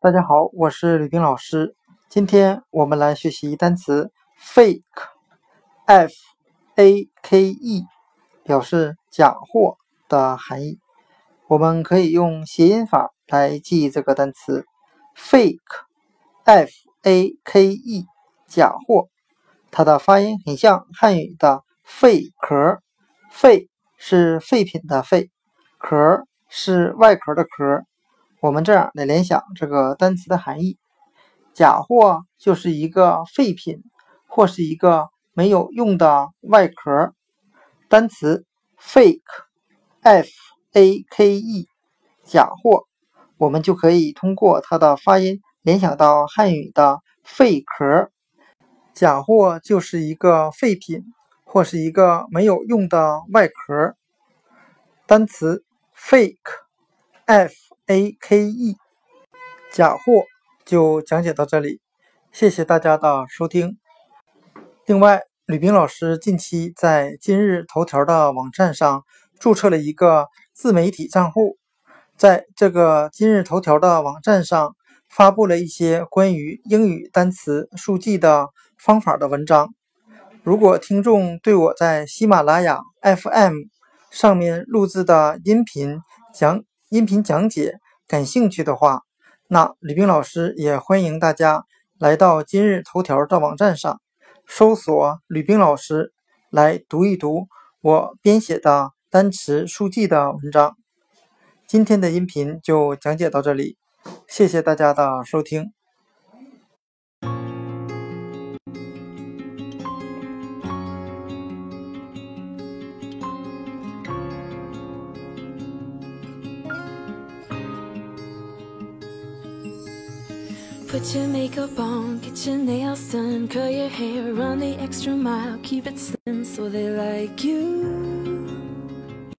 大家好，我是吕冰老师。今天我们来学习单词 fake，f a k e，表示假货的含义。我们可以用谐音法来记这个单词 fake，f a k e，假货。它的发音很像汉语的废壳，废是废品的废，壳是外壳的壳。我们这样来联想这个单词的含义：假货就是一个废品，或是一个没有用的外壳。单词 fake，f a k e，假货，我们就可以通过它的发音联想到汉语的废壳。假货就是一个废品，或是一个没有用的外壳。单词 fake，f。A k e，假货就讲解到这里，谢谢大家的收听。另外，吕冰老师近期在今日头条的网站上注册了一个自媒体账户，在这个今日头条的网站上发布了一些关于英语单词速记的方法的文章。如果听众对我在喜马拉雅 FM 上面录制的音频讲，音频讲解感兴趣的话，那吕冰老师也欢迎大家来到今日头条的网站上，搜索“吕冰老师”来读一读我编写的单词速记的文章。今天的音频就讲解到这里，谢谢大家的收听。Put your makeup on, get your nails done, curl your hair, run the extra mile, keep it slim so they like you.